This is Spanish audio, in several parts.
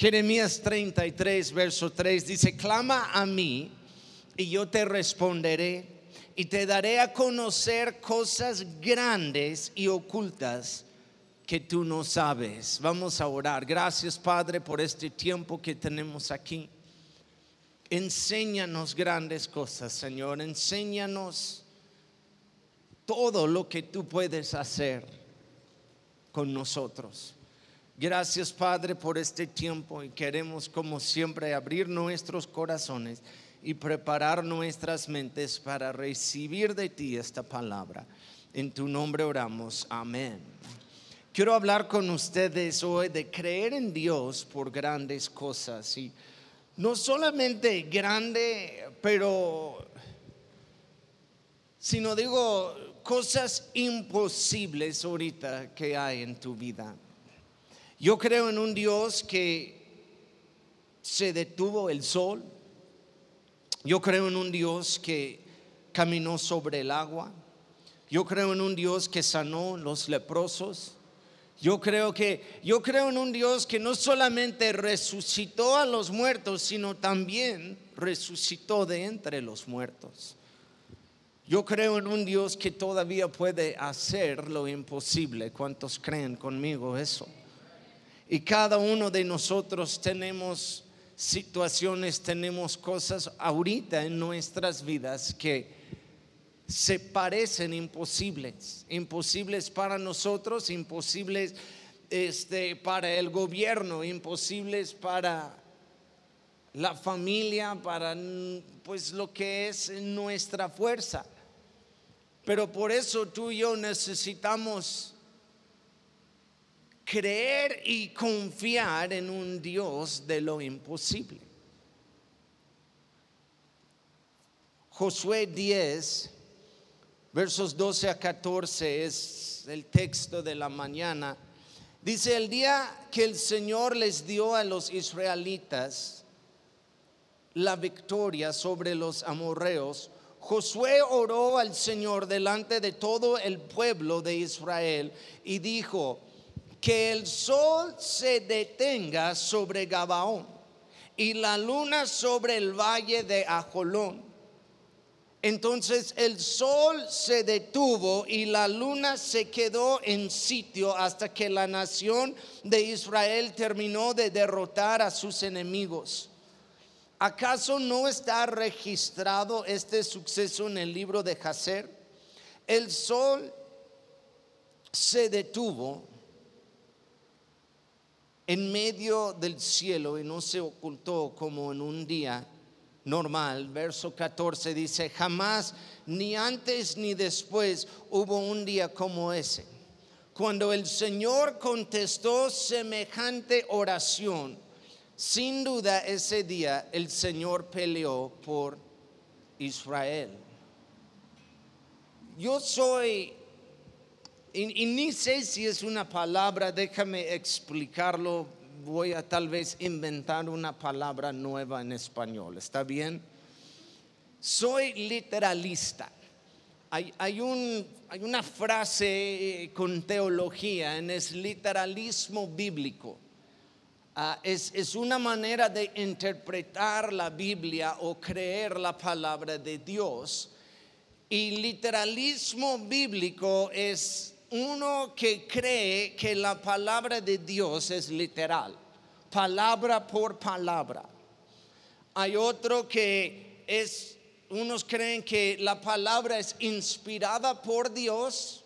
Jeremías 33, verso 3 dice, clama a mí y yo te responderé y te daré a conocer cosas grandes y ocultas que tú no sabes. Vamos a orar. Gracias Padre por este tiempo que tenemos aquí. Enséñanos grandes cosas, Señor. Enséñanos todo lo que tú puedes hacer con nosotros. Gracias Padre por este tiempo y queremos como siempre abrir nuestros corazones y preparar nuestras mentes para recibir de ti esta palabra. En tu nombre oramos. Amén. Quiero hablar con ustedes hoy de creer en Dios por grandes cosas. Y no solamente grande, pero, sino digo, cosas imposibles ahorita que hay en tu vida. Yo creo en un Dios que se detuvo el sol. Yo creo en un Dios que caminó sobre el agua. Yo creo en un Dios que sanó los leprosos. Yo creo que yo creo en un Dios que no solamente resucitó a los muertos, sino también resucitó de entre los muertos. Yo creo en un Dios que todavía puede hacer lo imposible. ¿Cuántos creen conmigo eso? Y cada uno de nosotros tenemos situaciones, tenemos cosas ahorita en nuestras vidas que se parecen imposibles, imposibles para nosotros, imposibles este, para el gobierno, imposibles para la familia, para pues lo que es nuestra fuerza. Pero por eso tú y yo necesitamos creer y confiar en un Dios de lo imposible. Josué 10, versos 12 a 14 es el texto de la mañana. Dice, el día que el Señor les dio a los israelitas la victoria sobre los amorreos, Josué oró al Señor delante de todo el pueblo de Israel y dijo, que el sol se detenga sobre Gabaón y la luna sobre el valle de Ajolón. Entonces el sol se detuvo y la luna se quedó en sitio hasta que la nación de Israel terminó de derrotar a sus enemigos. ¿Acaso no está registrado este suceso en el libro de Jacer? El sol se detuvo en medio del cielo y no se ocultó como en un día normal. Verso 14 dice, jamás, ni antes ni después hubo un día como ese. Cuando el Señor contestó semejante oración, sin duda ese día el Señor peleó por Israel. Yo soy y, ni sé si es una palabra, déjame explicarlo. Voy a tal vez inventar una palabra nueva en español. ¿Está bien? Soy literalista. Hay, hay, un, hay una frase con teología en es literalismo bíblico. Ah, es, es, una manera de interpretar la Biblia o creer la palabra de Dios. Y literalismo bíblico es uno que cree que la palabra de Dios es literal, palabra por palabra. Hay otro que es, unos creen que la palabra es inspirada por Dios,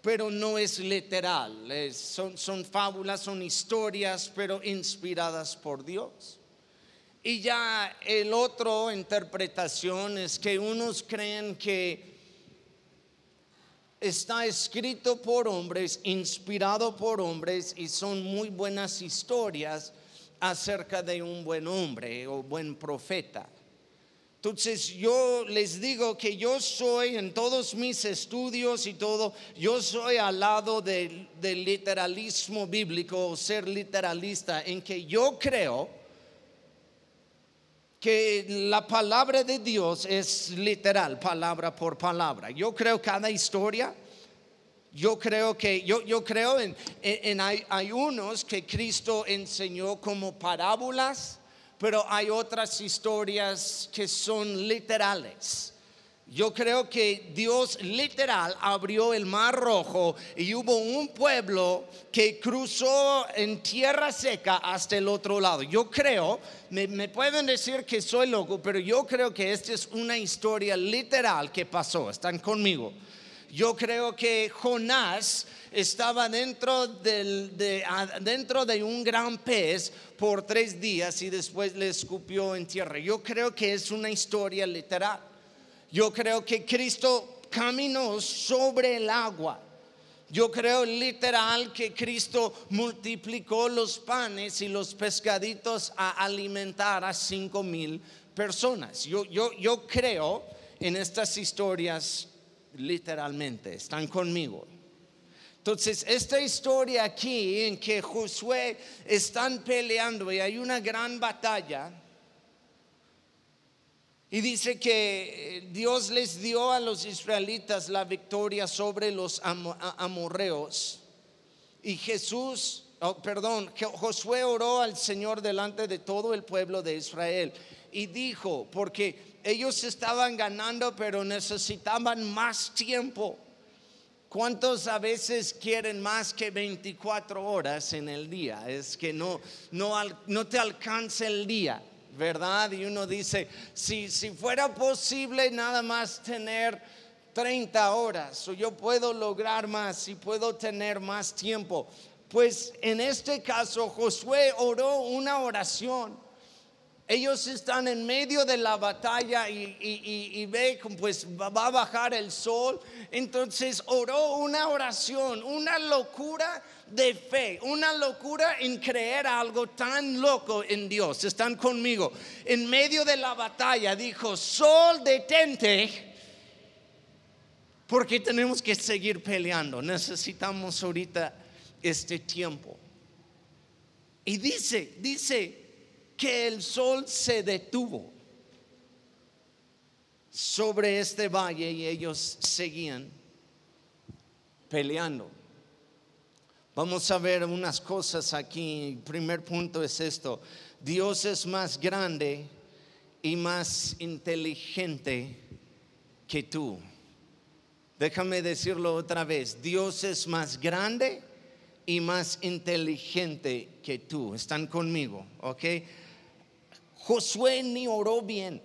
pero no es literal. son, son fábulas, son historias, pero inspiradas por Dios. Y ya el otro interpretación es que unos creen que está escrito por hombres, inspirado por hombres y son muy buenas historias acerca de un buen hombre o buen profeta. Entonces yo les digo que yo soy en todos mis estudios y todo, yo soy al lado del, literalismo bíblico o ser literalista en que yo creo que la palabra de Dios es literal, palabra por palabra. Yo creo cada historia Yo creo que, yo, yo creo en, en, hay, hay unos que Cristo enseñó como parábolas, pero hay otras historias que son literales. Yo creo que Dios literal abrió el mar rojo y hubo un pueblo que cruzó en tierra seca hasta el otro lado. Yo creo, me, pueden decir que soy loco, pero yo creo que esta es una historia literal que pasó. ¿Están conmigo? Yo creo que Jonás estaba dentro, de, dentro de un gran pez por tres días y después le escupió en tierra. Yo creo que es una historia literal. Yo creo que Cristo caminó sobre el agua. Yo creo literal que Cristo multiplicó los panes y los pescaditos a alimentar a cinco mil personas. Yo, yo, yo creo en estas historias literalmente. ¿Están conmigo? Entonces, esta historia aquí en que Josué están peleando y hay una gran batalla, y dice que eh, Dios les dio a los israelitas la victoria sobre los amorreos. Y Jesús, oh, perdón, Josué oró al Señor delante de todo el pueblo de Israel. Y dijo, porque ellos estaban ganando, pero necesitaban más tiempo. ¿Cuántos a veces quieren más que 24 horas en el día? Es que no, no, no te alcanza el día. ¿Verdad? Y uno dice, si, si fuera posible nada más tener 30 horas, o yo puedo lograr más, y puedo tener más tiempo. Pues en este caso Josué oró una oración ellos están en medio de la batalla y, ve pues va a bajar el sol. Entonces oró una oración, una locura de fe, una locura en creer algo tan loco en Dios. Están conmigo. En medio de la batalla dijo, sol detente, porque tenemos que seguir peleando. Necesitamos ahorita este tiempo. Y dice, dice que el sol se detuvo sobre este valle y ellos seguían peleando. Vamos a ver unas cosas aquí. El primer punto es esto. Dios es más grande y más inteligente que tú. Déjame decirlo otra vez. Dios es más grande y más inteligente que tú. ¿Están conmigo? ¿Ok? Josué ni oró bien.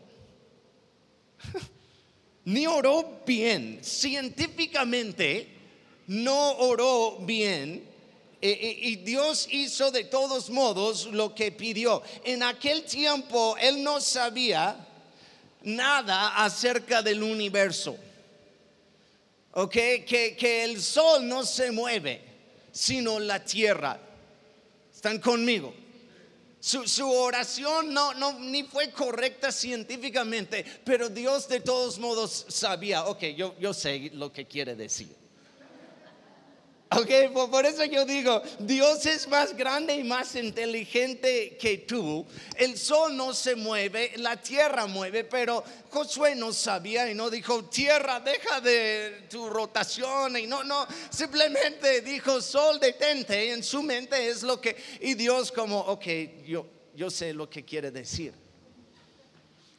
ni oró bien. Científicamente no oró bien. E, e, y Dios hizo de todos modos lo que pidió. En aquel tiempo él no sabía nada acerca del universo. Ok, que, que el sol no se mueve, sino la tierra. ¿Están conmigo? Su, oración no, no, ni fue correcta científicamente, pero Dios de todos modos sabía, ok, yo, yo sé lo que quiere decir. Ok, por eso yo digo, Dios es más grande y más inteligente que tú. El sol no se mueve, la tierra mueve, pero Josué no sabía y no dijo, tierra, deja de tu rotación. Y no, no, simplemente dijo, sol, detente. Y en su mente es lo que, y Dios como, ok, yo, yo sé lo que quiere decir.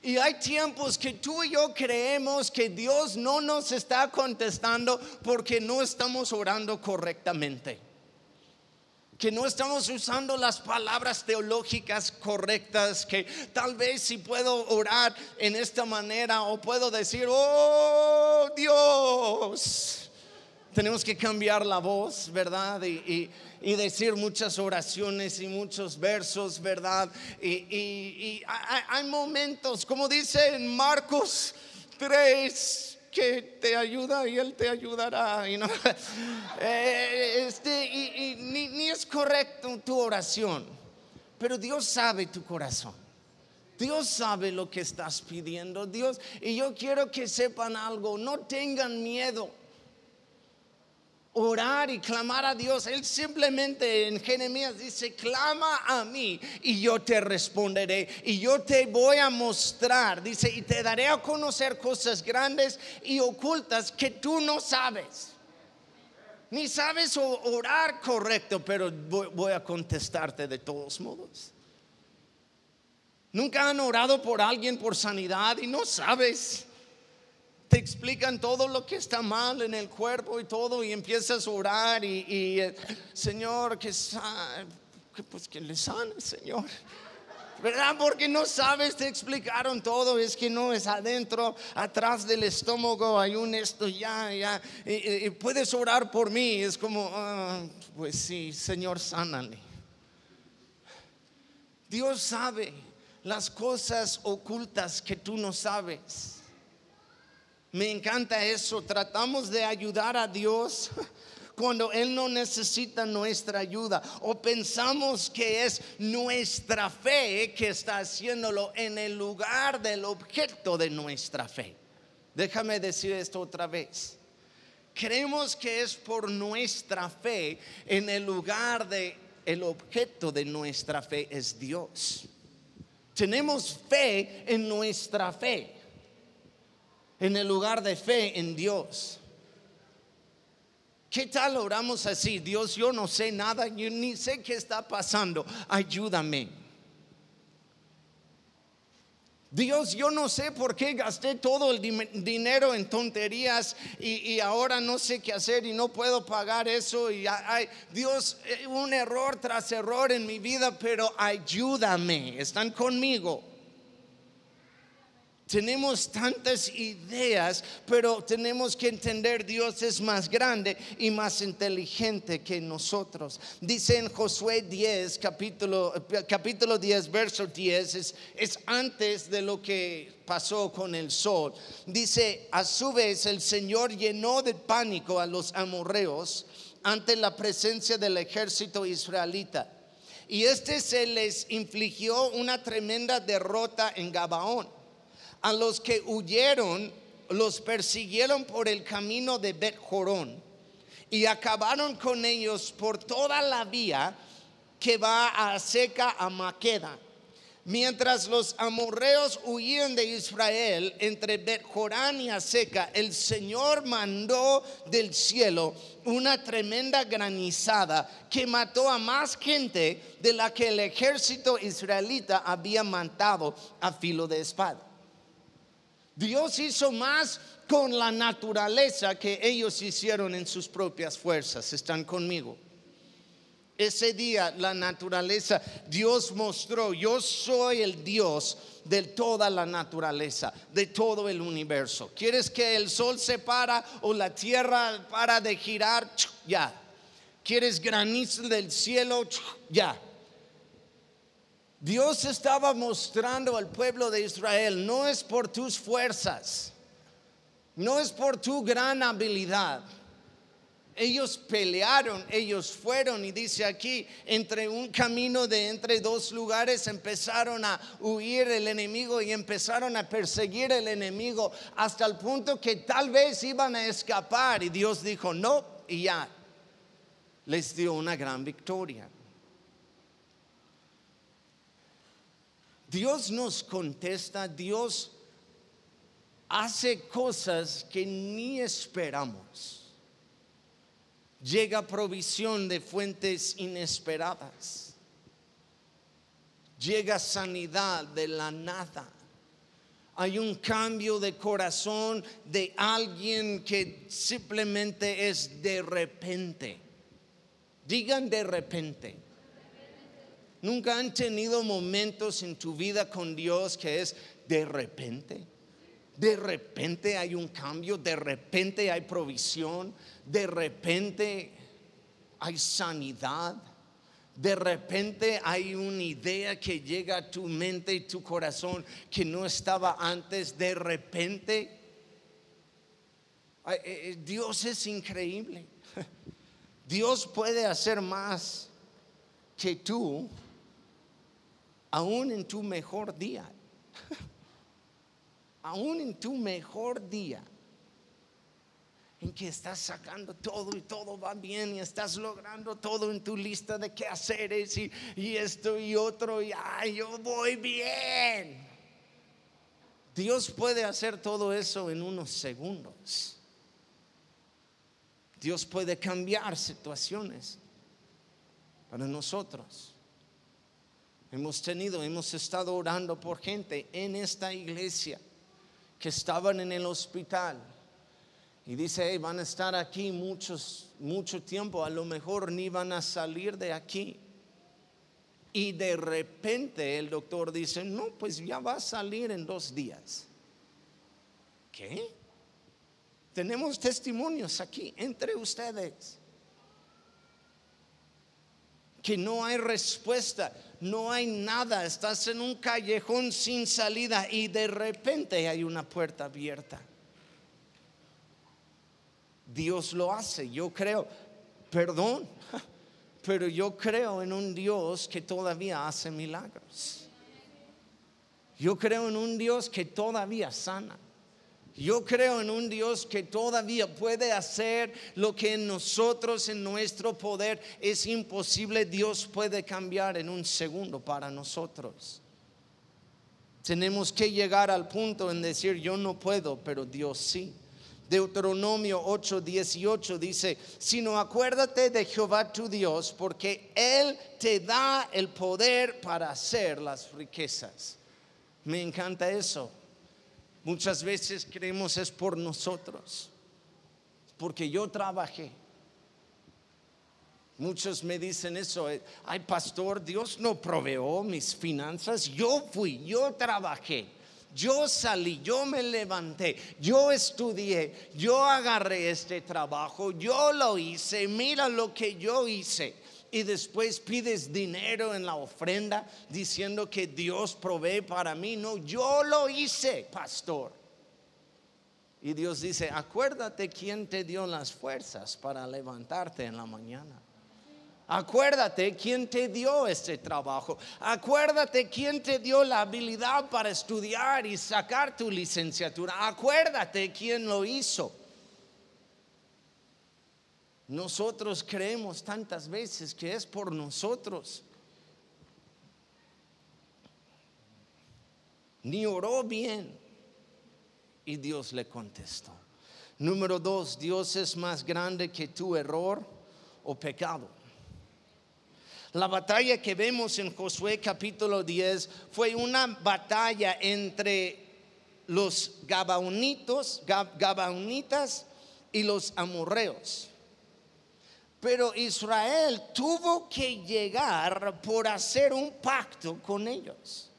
Y hay tiempos que tú y yo creemos que Dios no nos está contestando porque no estamos orando correctamente. Que no estamos usando las palabras teológicas correctas, que tal vez si puedo orar en esta manera o puedo decir, oh Dios, tenemos que cambiar la voz, ¿verdad? Y, decir muchas oraciones y muchos versos, ¿verdad? Y, hay, momentos, como dice en Marcos 3, que te ayuda y Él te ayudará. Y, eh, este, y, ni, ni es correcto tu oración, pero Dios sabe tu corazón. Dios sabe lo que estás pidiendo, Dios. Y yo quiero que sepan algo, no tengan miedo orar y clamar a Dios. Él simplemente en Jeremías dice, clama a mí y yo te responderé y yo te voy a mostrar, dice, y te daré a conocer cosas grandes y ocultas que tú no sabes. Ni sabes orar correcto, pero voy a contestarte de todos modos. Nunca han orado por alguien por sanidad y no sabes. Te explican todo lo que está mal en el cuerpo y todo y empiezas a orar y, eh, Señor, que, pues que le sane, Señor. ¿verdad? Porque no sabes, te explicaron todo, es que no es adentro, atrás del estómago hay un esto, ya, ya, y, puedes orar por mí, es como, ah, pues sí, Señor, sánale. Dios sabe las cosas ocultas que tú no sabes. Me encanta eso, tratamos de ayudar a Dios cuando Él no necesita nuestra ayuda. O pensamos que es nuestra fe que está haciéndolo en el lugar del objeto de nuestra fe. Déjame decir esto otra vez. Creemos que es por nuestra fe en el lugar de el objeto de nuestra fe es Dios. Tenemos fe en nuestra fe, en el lugar de fe en Dios. ¿Qué tal oramos así? Dios, yo no sé nada, yo ni sé qué está pasando, ayúdame. Dios, yo no sé por qué gasté todo el dinero en tonterías y, ahora no sé qué hacer y no puedo pagar eso. Y hay, Dios, eh, un error tras error en mi vida, pero ayúdame. ¿Están conmigo? Tenemos tantas ideas, pero tenemos que entender Dios es más grande y más inteligente que nosotros. Dice en Josué 10, capítulo, capítulo 10, verso 10, es, es antes de lo que pasó con el sol. Dice, a su vez el Señor llenó de pánico a los amorreos ante la presencia del ejército israelita. Y este se les infligió una tremenda derrota en Gabaón a los que huyeron los persiguieron por el camino de Bet Jorón y acabaron con ellos por toda la vía que va a Seca a Maqueda. Mientras los amorreos huían de Israel entre Bet Jorán y Aseca, el Señor mandó del cielo una tremenda granizada que mató a más gente de la que el ejército israelita había matado a filo de espada. Dios hizo más con la naturaleza que ellos hicieron en sus propias fuerzas. ¿Están conmigo? Ese día la naturaleza, Dios mostró, yo soy el Dios de toda la naturaleza, de todo el universo. ¿Quieres que el sol se para o la tierra para de girar? Ya. ¿Quieres granizo del cielo? Ya. Dios estaba mostrando al pueblo de Israel, no es por tus fuerzas, no es por tu gran habilidad. Ellos pelearon, ellos fueron y dice aquí, entre un camino de entre dos lugares empezaron a huir el enemigo y empezaron a perseguir el enemigo hasta el punto que tal vez iban a escapar y Dios dijo, no, y ya, les dio una gran victoria. Dios nos contesta, Dios hace cosas que ni esperamos. Llega provisión de fuentes inesperadas. Llega sanidad de la nada. Hay un cambio de corazón de alguien que simplemente es de repente. Digan de repente. Nunca han tenido momentos en tu vida con Dios que es de repente. De repente hay un cambio, de repente hay provisión, de repente hay sanidad, de repente hay una idea que llega a tu mente y tu corazón que no estaba antes, de repente. Eh, eh, Dios es increíble. Dios puede hacer más que tú aún en tu mejor día, aún en tu mejor día, en que estás sacando todo y todo va bien y estás logrando todo en tu lista de qué hacer y, y esto y otro y ay, yo voy bien. Dios puede hacer todo eso en unos segundos. Dios puede cambiar situaciones para nosotros. Hemos tenido, hemos estado orando por gente en esta iglesia que estaban en el hospital. Y dice, van a estar aquí muchos, mucho tiempo, a lo mejor ni van a salir de aquí. Y de repente el doctor dice, no, pues ya va a salir en dos días. ¿Qué? Tenemos testimonios aquí entre ustedes. Que no hay respuesta, no hay nada, estás en un callejón sin salida y de repente hay una puerta abierta. Dios lo hace, yo creo, perdón, pero yo creo en un Dios que todavía hace milagros. Yo creo en un Dios que todavía sana. Yo creo en un Dios que todavía puede hacer lo que en nosotros, en nuestro poder, es imposible. Dios puede cambiar en un segundo para nosotros. Tenemos que llegar al punto en decir, yo no puedo, pero Dios sí. Deuteronomio 8:18 dice, sino acuérdate de Jehová tu Dios, porque Él te da el poder para hacer las riquezas. Me encanta eso. Muchas veces creemos es por nosotros, porque yo trabajé. Muchos me dicen eso, eh, ay pastor, Dios no proveó mis finanzas, yo fui, yo trabajé, yo salí, yo me levanté, yo estudié, yo agarré este trabajo, yo lo hice, mira lo que yo hice y después pides dinero en la ofrenda diciendo que Dios provee para mí. No, yo lo hice, pastor. Y Dios dice, acuérdate quién te dio las fuerzas para levantarte en la mañana. Acuérdate quién te dio este trabajo. Acuérdate quién te dio la habilidad para estudiar y sacar tu licenciatura. Acuérdate quién lo hizo. Nosotros creemos tantas veces que es por nosotros. Ni oró bien y Dios le contestó. Número dos, Dios es más grande que tu error o pecado. La batalla que vemos en Josué capítulo 10 fue una batalla entre los gabaonitos, gabaonitas y los amorreos. Pero Israel tuvo que llegar por hacer un pacto con ellos.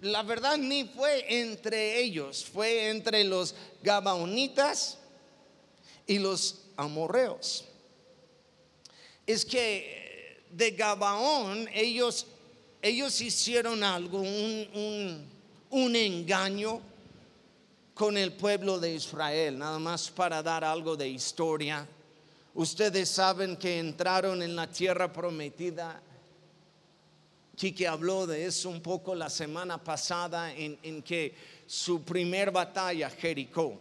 La verdad ni fue entre ellos, fue entre los gabaonitas y los amorreos. Es que de Gabaón ellos, ellos hicieron algo, un, un engaño con el pueblo de Israel, nada más para dar algo de historia. Ustedes saben que entraron en la tierra prometida. Quique habló de eso un poco la semana pasada en, en que su primer batalla, Jericó,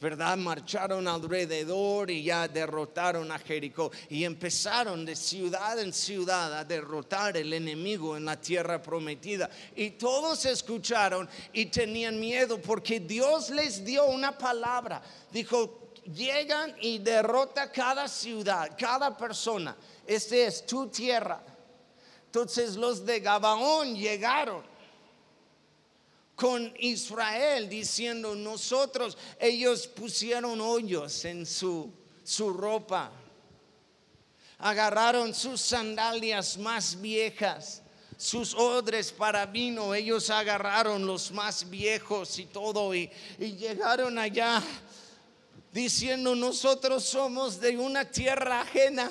¿verdad? Marcharon alrededor y ya derrotaron a Jericó y empezaron de ciudad en ciudad a derrotar el enemigo en la tierra prometida. Y todos escucharon y tenían miedo porque Dios les dio una palabra. Dijo, llegan y derrota cada ciudad, cada persona. Esta es tu tierra. Entonces los de Gabaón llegaron con Israel diciendo, nosotros, ellos pusieron hoyos en su, su ropa, agarraron sus sandalias más viejas, sus odres para vino, ellos agarraron los más viejos y todo, y, y llegaron allá diciendo, nosotros somos de una tierra ajena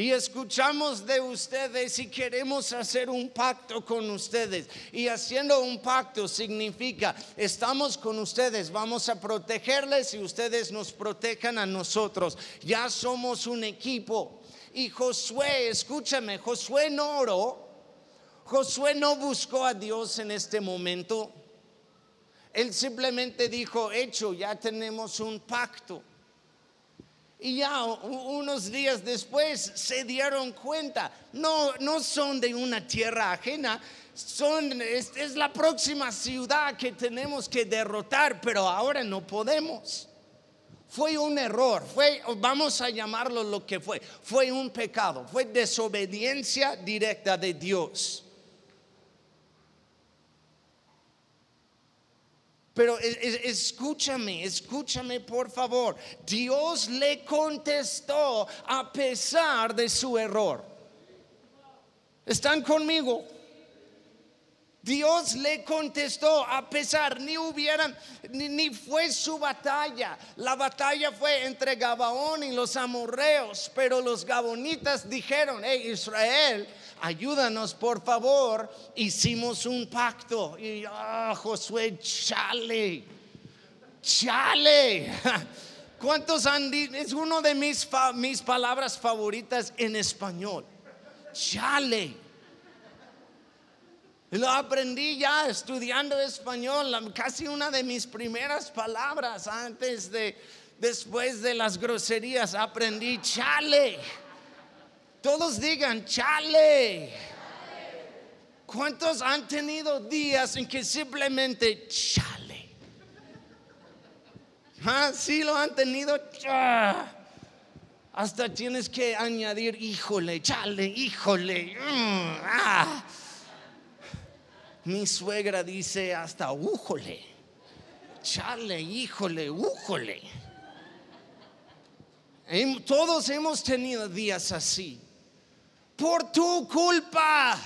y escuchamos de ustedes y queremos hacer un pacto con ustedes. Y haciendo un pacto significa, estamos con ustedes, vamos a protegerles y ustedes nos protejan a nosotros. Ya somos un equipo. Y Josué, escúchame, Josué no oró, Josué no buscó a Dios en este momento. Él simplemente dijo, hecho, ya tenemos un pacto. Y ya unos días después se dieron cuenta, no, no son de una tierra ajena, son, es, es la próxima ciudad que tenemos que derrotar, pero ahora no podemos. Fue un error, fue, vamos a llamarlo lo que fue, fue un pecado, fue desobediencia directa de Dios. Pero escúchame, escúchame por favor. Dios le contestó a pesar de su error. ¿Están conmigo? Dios le contestó a pesar, ni hubieran, ni, fue su batalla. La batalla fue entre Gabaón y los amorreos, pero los gabonitas dijeron, hey Israel, ayúdanos por favor. Hicimos un pacto y ah, Josué, chale, chale. ¿Cuántos han dicho? Es una de mis, mis palabras favoritas en español. Chale. Lo aprendí ya estudiando español, casi una de mis primeras palabras antes de, después de las groserías, aprendí chale. Todos digan chale. ¿Cuántos han tenido días en que simplemente chale? ¿Ah, sí lo han tenido. Hasta tienes que añadir, híjole, chale, híjole. Mm, ah. Mi suegra dice hasta, újole, chale, híjole, újole. Todos hemos tenido días así. Por tu culpa.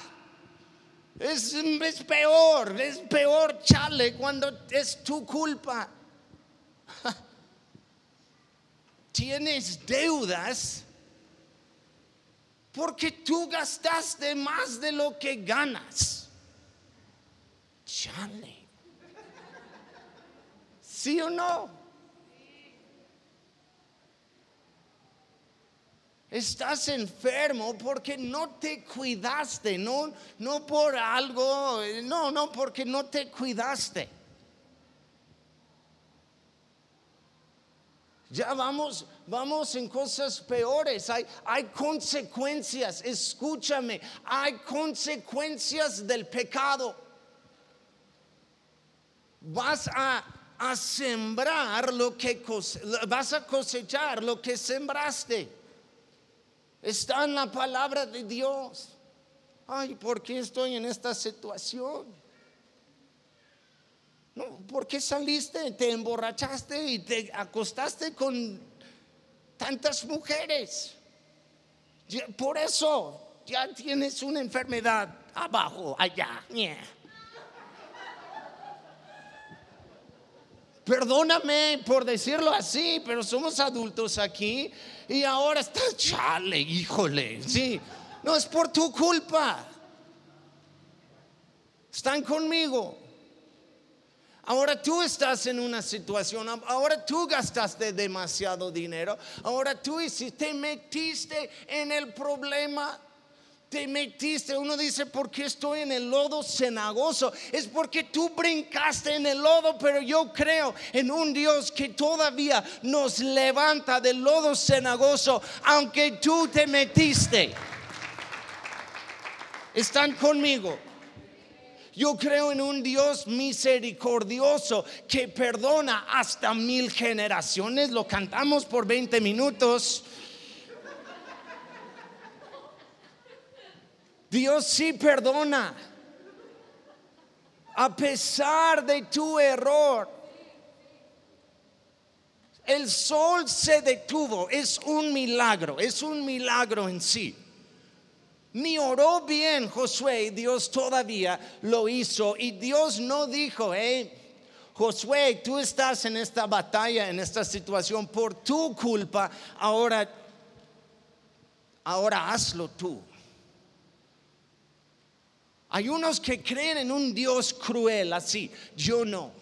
Es, es, peor, es peor, chale, cuando es tu culpa. Tienes deudas porque tú gastaste más de lo que ganas. Chale. ¿Sí o no? Estás enfermo porque no te cuidaste, no, no por algo, no, no, porque no te cuidaste. Ya vamos, vamos en cosas peores. Hay, hay consecuencias, escúchame, hay consecuencias del pecado vas a, sembrar lo que vas a cosechar lo que sembraste. Está en la palabra de Dios. Ay, ¿por qué estoy en esta situación? No, ¿por qué saliste, te emborrachaste y te acostaste con tantas mujeres? Por eso ya tienes una enfermedad abajo, allá. Perdóname por decirlo así, pero somos adultos aquí y ahora está chale, híjole. Sí, no es por tu culpa. Están conmigo. Ahora tú estás en una situación, ahora tú gastaste demasiado dinero, ahora tú te metiste en el problema te metiste. Uno dice, ¿por qué estoy en el lodo cenagoso? Es porque tú brincaste en el lodo, pero yo creo en un Dios que todavía nos levanta del lodo cenagoso, aunque tú te metiste. ¿Están conmigo? Yo creo en un Dios misericordioso que perdona hasta mil generaciones. Lo cantamos por 20 minutos. Dios sí perdona. A pesar de tu error. El sol se detuvo. Es un milagro. Es un milagro en sí. Ni oró bien Josué. Dios todavía lo hizo. Y Dios no dijo, Josué, tú estás en esta batalla, en esta situación por tu culpa. Ahora, ahora hazlo tú. Hay unos que creen en un Dios cruel así, yo no.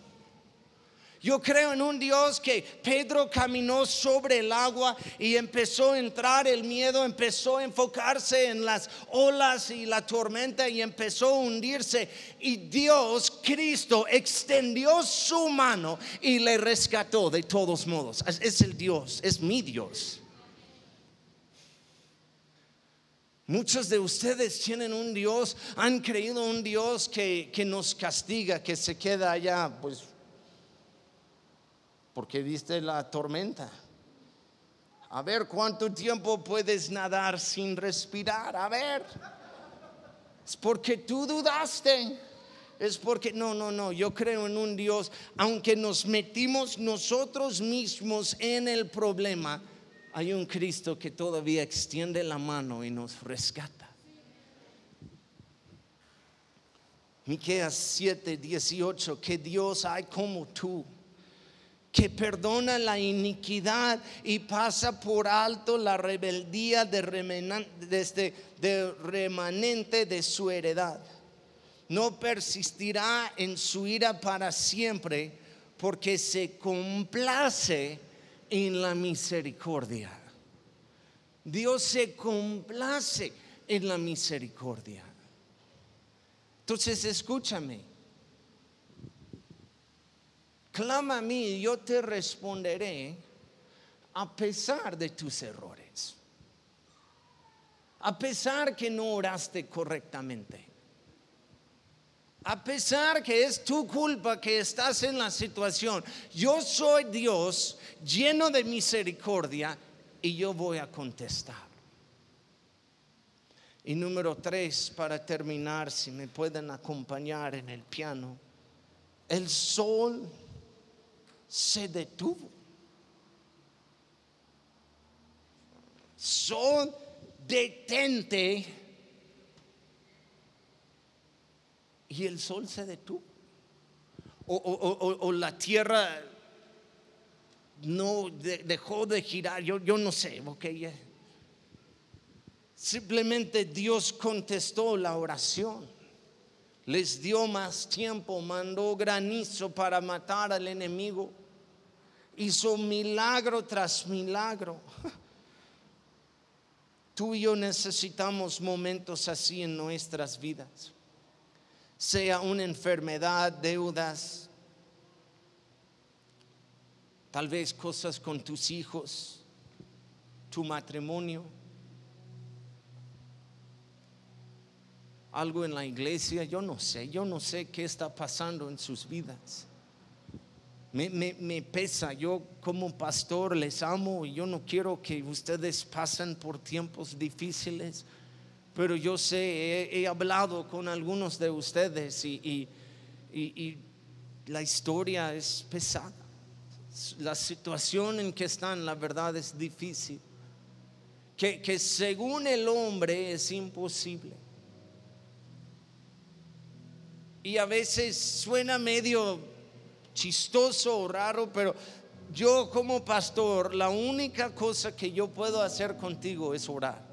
Yo creo en un Dios que Pedro caminó sobre el agua y empezó a entrar el miedo, empezó a enfocarse en las olas y la tormenta y empezó a hundirse. Y Dios, Cristo, extendió su mano y le rescató de todos modos. Es el Dios, es mi Dios. Muchos de ustedes tienen un Dios, han creído un Dios que, que nos castiga, que se queda allá, pues, porque viste la tormenta. A ver cuánto tiempo puedes nadar sin respirar. A ver. Es porque tú dudaste. Es porque, no, no, no, yo creo en un Dios, aunque nos metimos nosotros mismos en el problema, hay un Cristo que todavía extiende la mano y nos rescata. Miqueas 7, 18, que Dios hay como tú, que perdona la iniquidad y pasa por alto la rebeldía de, este, de remanente de su heredad. No persistirá en su ira para siempre, porque se complace en la misericordia. Dios se complace en la misericordia. Entonces escúchame. Clama a mí y yo te responderé a pesar de tus errores. A pesar que no oraste correctamente. A pesar que es tu culpa que estás en la situación, yo soy Dios lleno de misericordia y yo voy a contestar. Y número tres, para terminar, si me pueden acompañar en el piano, el sol se detuvo. Sol, detente y el sol se detuvo. O, la tierra no dejó de girar, yo, yo no sé, ok. Simplemente Dios contestó la oración. Les dio más tiempo, mandó granizo para matar al enemigo. Hizo milagro tras milagro. Tú y yo necesitamos momentos así en nuestras vidas sea una enfermedad, deudas, tal vez cosas con tus hijos, tu matrimonio, algo en la iglesia, yo no sé, yo no sé qué está pasando en sus vidas. Me, pesa, yo como pastor les amo y yo no quiero que ustedes pasen por tiempos difíciles pero yo sé, he, hablado con algunos de ustedes y, la historia es pesada. La situación en que están, la verdad, es difícil. Que, que según el hombre es imposible. Y a veces suena medio chistoso o raro, pero yo como pastor, la única cosa que yo puedo hacer contigo es orar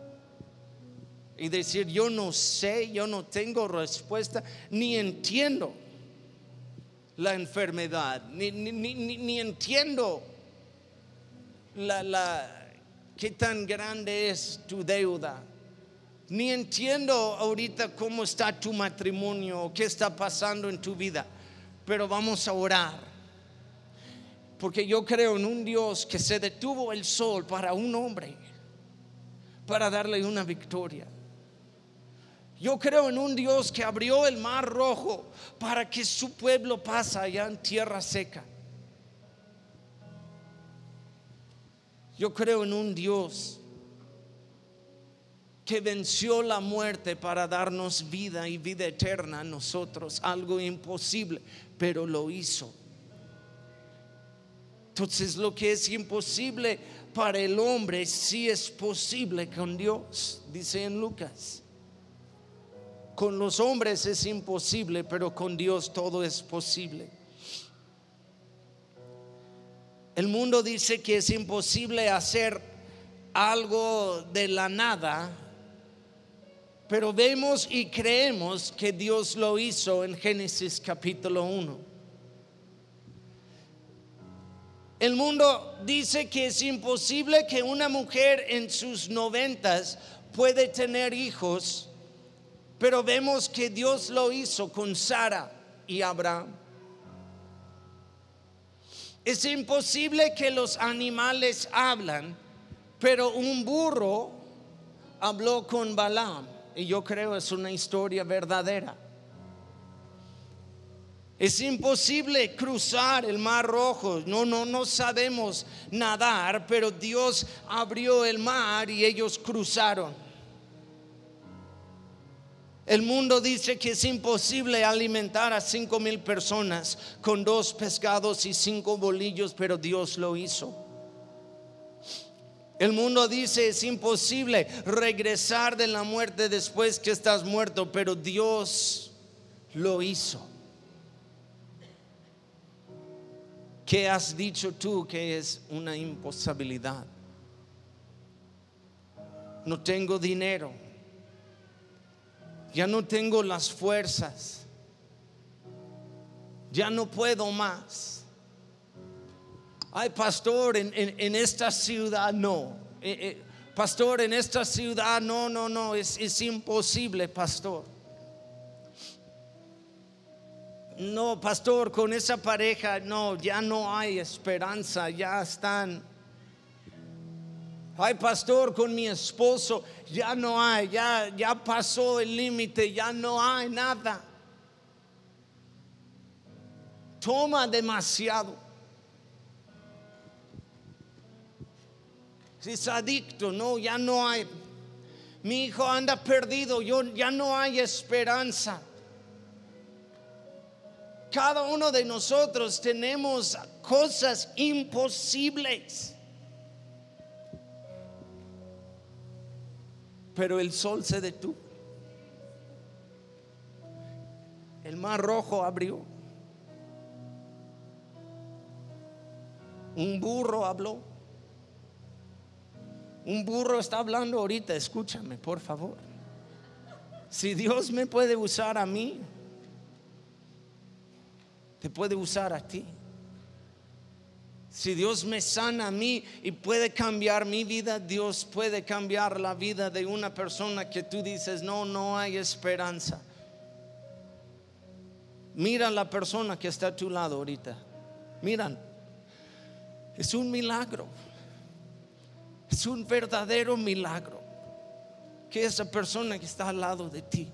y decir, yo no sé, yo no tengo respuesta, ni entiendo la enfermedad, ni, ni, entiendo la, la, qué tan grande es tu deuda. Ni entiendo ahorita cómo está tu matrimonio, qué está pasando en tu vida, pero vamos a orar. Porque yo creo en un Dios que se detuvo el sol para un hombre, para darle una victoria. Yo creo en un Dios que abrió el mar rojo para que su pueblo pase allá en tierra seca. Yo creo en un Dios que venció la muerte para darnos vida y vida eterna a nosotros, algo imposible, pero lo hizo. Entonces lo que es imposible para el hombre sí es posible con Dios, dice en Lucas. Con los hombres es imposible, pero con Dios todo es posible. El mundo dice que es imposible hacer algo de la nada, pero vemos y creemos que Dios lo hizo en Génesis capítulo 1. El mundo dice que es imposible que una mujer en sus noventas puede tener hijos pero vemos que Dios lo hizo con Sara y Abraham. Es imposible que los animales hablan, pero un burro habló con Balaam y yo creo es una historia verdadera. Es imposible cruzar el mar rojo. No, no, no sabemos nadar, pero Dios abrió el mar y ellos cruzaron. El mundo dice que es imposible alimentar a cinco mil personas con dos pescados y cinco bolillos, pero Dios lo hizo. El mundo dice es imposible regresar de la muerte después que estás muerto, pero Dios lo hizo. ¿Qué has dicho tú que es una imposibilidad? No tengo dinero ya no tengo las fuerzas, ya no puedo más. Ay, pastor, en, esta ciudad no. Eh, eh, pastor, en esta ciudad no, no, no, es, es imposible, pastor. No, pastor, con esa pareja, no, ya no hay esperanza, ya están Ay, pastor, con mi esposo ya no hay, ya, ya pasó el límite, ya no hay nada. Toma demasiado. Si es adicto, no, ya no hay. Mi hijo anda perdido, yo, ya no hay esperanza. Cada uno de nosotros tenemos cosas imposibles. Pero el sol se detuvo. El mar rojo abrió. Un burro habló. Un burro está hablando ahorita, escúchame, por favor. Si Dios me puede usar a mí, te puede usar a ti. Si Dios me sana a mí y puede cambiar mi vida, Dios puede cambiar la vida de una persona que tú dices, no, no hay esperanza. Mira la persona que está a tu lado ahorita. Miran, es un milagro. Es un verdadero milagro que esa persona que está al lado de ti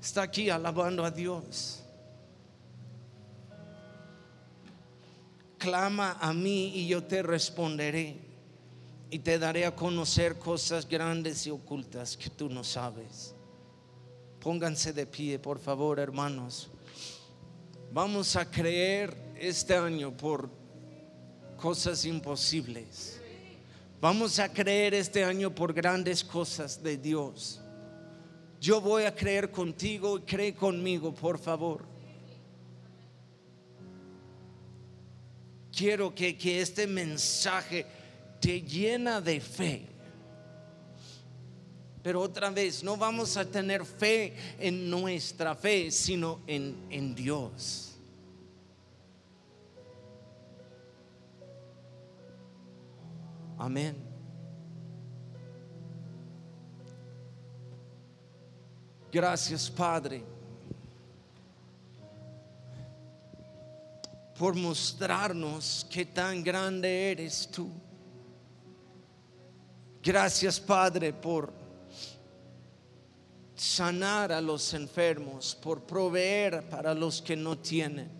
está aquí alabando a Dios. Clama a mí y yo te responderé y te daré a conocer cosas grandes y ocultas que tú no sabes. Pónganse de pie, por favor, hermanos. Vamos a creer este año por cosas imposibles. Vamos a creer este año por grandes cosas de Dios. Yo voy a creer contigo y cree conmigo, por favor. Quiero que, que este mensaje te llena de fe. Pero otra vez, no vamos a tener fe en nuestra fe, sino en, en Dios. Amén. Gracias, Padre. Por mostrarnos qué tan grande eres tú. Gracias Padre por sanar a los enfermos, por proveer para los que no tienen,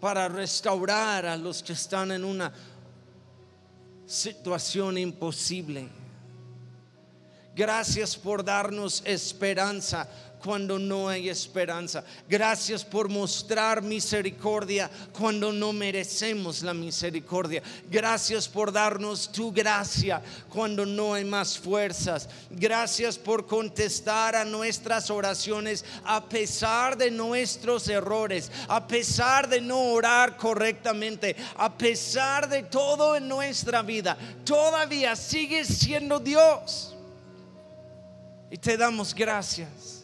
para restaurar a los que están en una situación imposible. Gracias por darnos esperanza cuando no hay esperanza. Gracias por mostrar misericordia cuando no merecemos la misericordia. Gracias por darnos tu gracia cuando no hay más fuerzas. Gracias por contestar a nuestras oraciones a pesar de nuestros errores, a pesar de no orar correctamente, a pesar de todo en nuestra vida. Todavía sigues siendo Dios. Y te damos gracias.